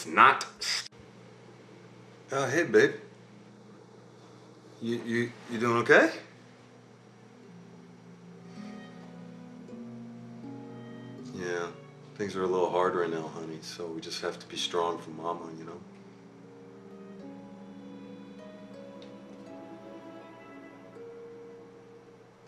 It's not. Uh, hey, babe. You you you doing okay? Yeah, things are a little hard right now, honey. So we just have to be strong for Mama, you know.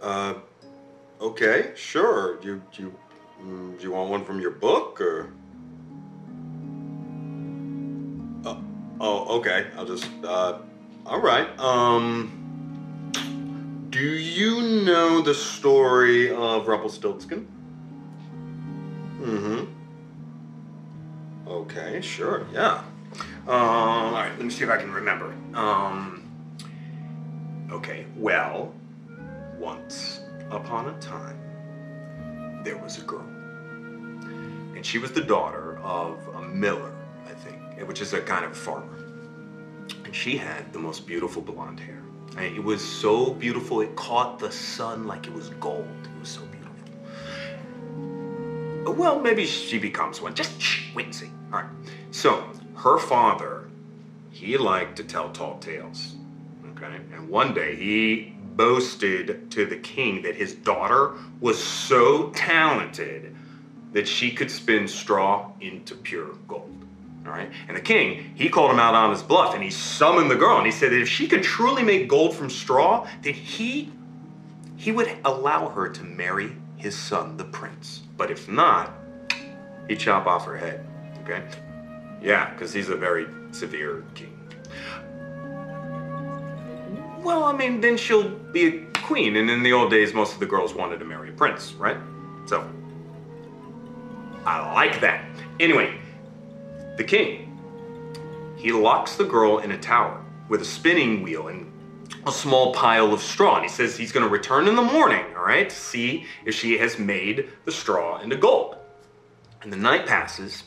Uh, okay, sure. You you mm, do you want one from your book or? Oh, okay. I'll just. Uh, all right. Um. Do you know the story of Rumpelstiltskin? Mm-hmm. Okay, sure. Yeah. Um, all right, let me see if I can remember. Um, okay, well, once upon a time, there was a girl. And she was the daughter of a miller, I think, Eh, which is a kind of farmer. And she had the most beautiful blonde hair. And it was so beautiful, it caught the sun like it was gold. It was so beautiful. Well, maybe she becomes one. Just wait and see. All right. So, her father, he liked to tell tall tales. Okay. And one day he boasted to the king that his daughter was so talented that she could spin straw into pure gold. All right. And the king, he called him out on his bluff and he summoned the girl and he said that if she could truly make gold from straw, that he he would allow her to marry his son, the prince. But if not, he'd chop off her head. Okay? Yeah, because he's a very severe king. Well, I mean, then she'll be a queen, and in the old days, most of the girls wanted to marry a prince, right? So, I like that. Anyway, the king, he locks the girl in a tower with a spinning wheel and a small pile of straw. And he says he's going to return in the morning, all right, to see if she has made the straw into gold. And the night passes,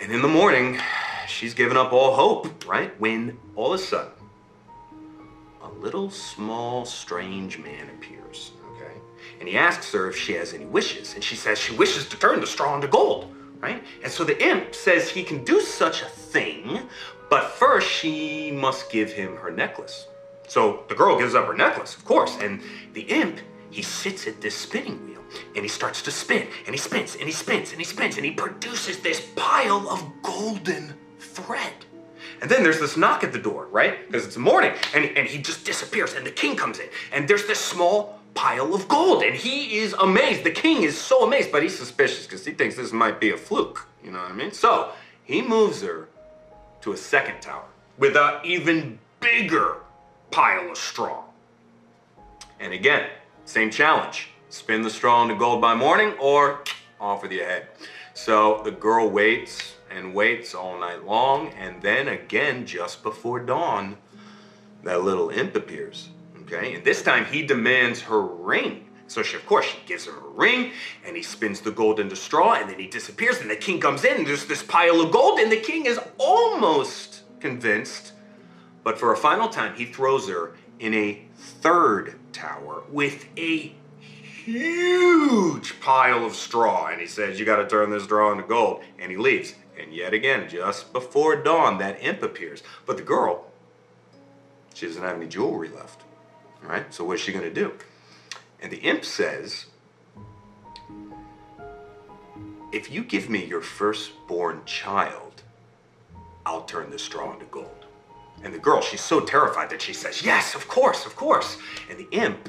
and in the morning, she's given up all hope, right? When all of a sudden, a little small strange man appears, okay? And he asks her if she has any wishes, and she says she wishes to turn the straw into gold, right? And so the imp says he can do such a thing, but first she must give him her necklace. So the girl gives up her necklace, of course, and the imp, he sits at this spinning wheel and he starts to spin and he spins and he spins and he spins and he produces this pile of golden thread. And then there's this knock at the door, right? Because it's morning, and, and he just disappears, and the king comes in, and there's this small pile of gold, and he is amazed. The king is so amazed, but he's suspicious because he thinks this might be a fluke. You know what I mean? So he moves her to a second tower with an even bigger pile of straw. And again, same challenge spin the straw into gold by morning or off with your head. So the girl waits and waits all night long, and then again, just before dawn, that little imp appears. Okay, and this time he demands her ring. So she, of course, she gives him a ring, and he spins the gold into straw, and then he disappears, and the king comes in, and there's this pile of gold, and the king is almost convinced. But for a final time, he throws her in a third tower with a huge pile of straw, and he says, You got to turn this straw into gold, and he leaves. And yet again, just before dawn, that imp appears. But the girl, she doesn't have any jewelry left. Right, so what's she going to do? And the imp says, If you give me your firstborn child, I'll turn this straw into gold. And the girl, she's so terrified that she says, Yes, of course, of course. And the imp,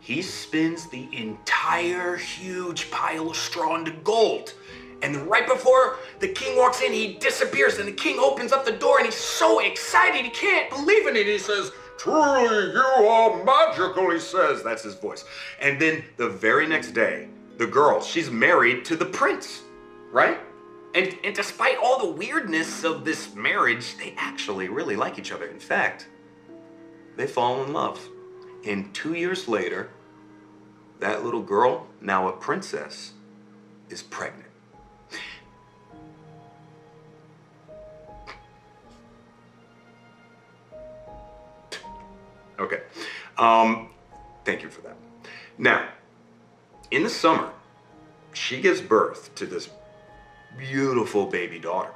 he spins the entire huge pile of straw into gold. And right before the king walks in, he disappears, and the king opens up the door, and he's so excited he can't believe in it. He says, Truly, you are magical, he says. That's his voice. And then the very next day, the girl, she's married to the prince, right? And, and despite all the weirdness of this marriage, they actually really like each other. In fact, they fall in love. And two years later, that little girl, now a princess, is pregnant. Okay. Um, thank you for that. Now, in the summer, she gives birth to this beautiful baby daughter.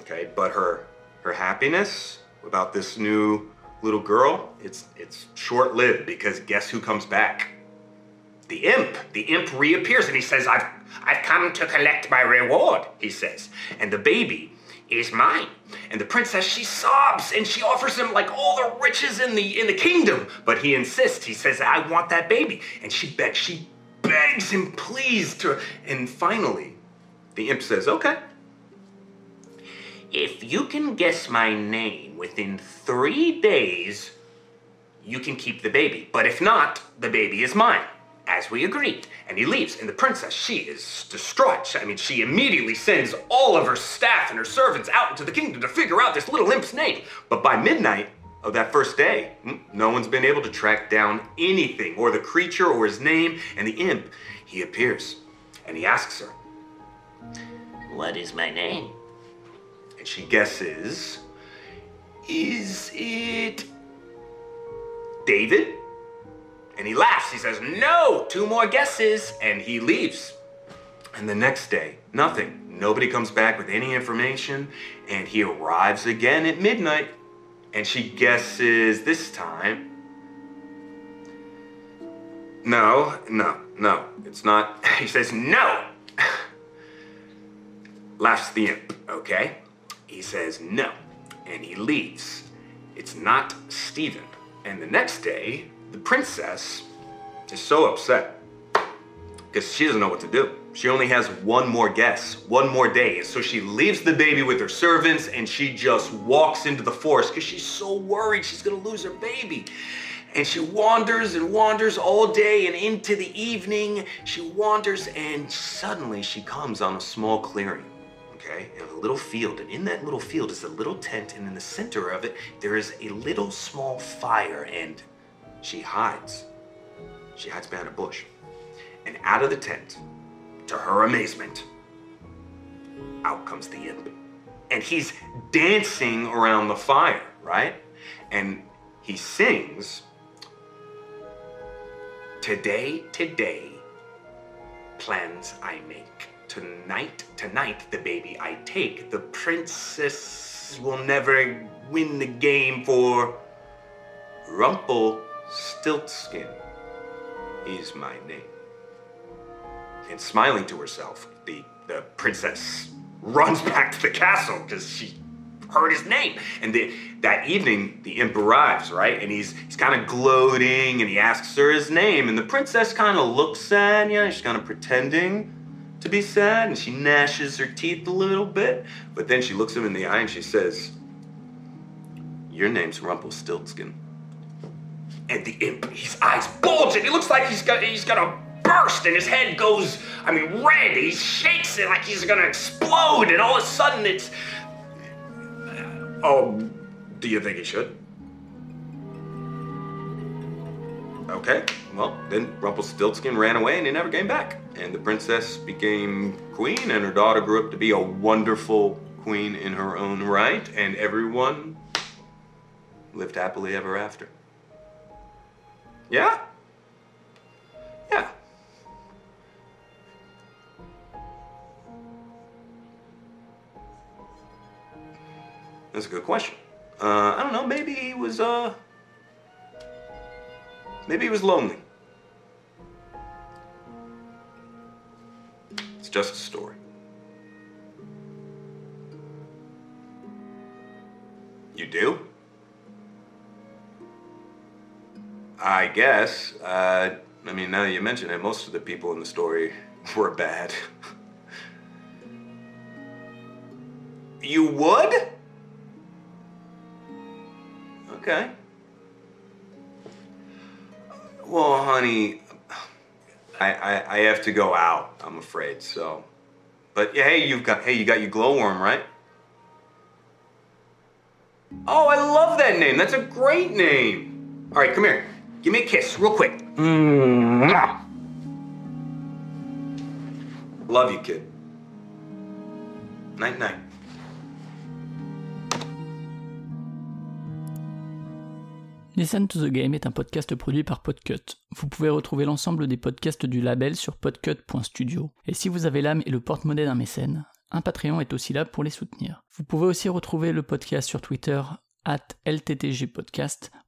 Okay, but her her happiness about this new little girl, it's it's short-lived because guess who comes back? The imp. The imp reappears and he says, I've I've come to collect my reward, he says. And the baby is mine. And the princess, she sobs and she offers him like all the riches in the in the kingdom. But he insists. He says, I want that baby. And she begs, she begs him, please, to and finally, the imp says, Okay. If you can guess my name within three days, you can keep the baby. But if not, the baby is mine as we agreed. And he leaves, and the princess, she is distraught. I mean, she immediately sends all of her staff and her servants out into the kingdom to figure out this little imp's name. But by midnight of that first day, hmm, no one's been able to track down anything, or the creature, or his name. And the imp, he appears, and he asks her, What is my name? And she guesses, Is it David? And he laughs. He says, No, two more guesses. And he leaves. And the next day, nothing. Nobody comes back with any information. And he arrives again at midnight. And she guesses this time. No, no, no. It's not. He says, No. Laughs the imp, okay? He says, No. And he leaves. It's not Stephen. And the next day, the princess is so upset because she doesn't know what to do. She only has one more guess, one more day. And so she leaves the baby with her servants and she just walks into the forest because she's so worried she's gonna lose her baby. And she wanders and wanders all day and into the evening. She wanders and suddenly she comes on a small clearing, okay, in a little field. And in that little field is a little tent, and in the center of it, there is a little small fire. And she hides. She hides behind a bush. And out of the tent, to her amazement, out comes the imp. And he's dancing around the fire, right? And he sings, Today, today, plans I make. Tonight, tonight, the baby I take. The princess will never win the game for Rumple Stiltskin is my name. And smiling to herself, the, the princess runs back to the castle because she heard his name. And the, that evening, the imp arrives, right? And he's he's kind of gloating and he asks her his name. And the princess kind of looks sad, you know, she's kind of pretending to be sad and she gnashes her teeth a little bit. But then she looks him in the eye and she says, Your name's Rumpelstiltskin and the imp, his eyes bulge and he looks like he's got he's gonna burst and his head goes, I mean, red. He shakes it like he's gonna explode, and all of a sudden it's. Oh, do you think he should? Okay, well, then Rumpelstiltskin ran away and he never came back. And the princess became queen, and her daughter grew up to be a wonderful queen in her own right, and everyone lived happily ever after. Yeah? Yeah. That's a good question. Uh, I don't know. Maybe he was. Uh, maybe he was lonely. It's just a story. You do? I guess. Uh, I mean, now that you mention it, most of the people in the story were bad. you would? Okay. Well, honey, I, I, I have to go out. I'm afraid so. But hey, you've got hey, you got your glowworm, right? Oh, I love that name. That's a great name. All right, come here. Give me a kiss, real quick. Mwah. Love you, kid. Night, night. Listen to the Game est un podcast produit par Podcut. Vous pouvez retrouver l'ensemble des podcasts du label sur podcut.studio. Et si vous avez l'âme et le porte-monnaie d'un mécène, un Patreon est aussi là pour les soutenir. Vous pouvez aussi retrouver le podcast sur Twitter at LTTGpodcast